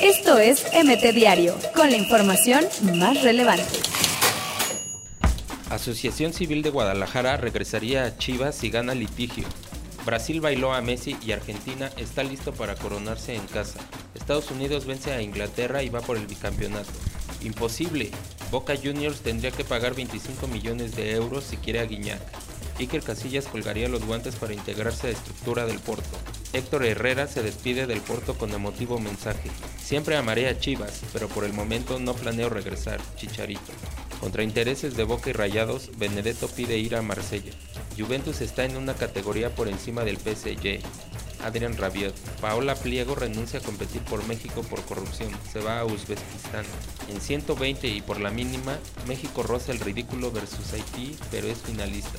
Esto es MT Diario, con la información más relevante. Asociación Civil de Guadalajara regresaría a Chivas si gana litigio. Brasil bailó a Messi y Argentina está listo para coronarse en casa. Estados Unidos vence a Inglaterra y va por el bicampeonato. Imposible. Boca Juniors tendría que pagar 25 millones de euros si quiere a Guiñac. Iker Casillas colgaría los guantes para integrarse a la estructura del Porto. Héctor Herrera se despide del Porto con emotivo mensaje. Siempre amaré a Chivas, pero por el momento no planeo regresar, Chicharito. Contra intereses de Boca y Rayados, Benedetto pide ir a Marsella. Juventus está en una categoría por encima del PSG. Adrián Rabiot. Paola Pliego renuncia a competir por México por corrupción. Se va a Uzbekistán. En 120 y por la mínima, México roza el ridículo versus Haití, pero es finalista.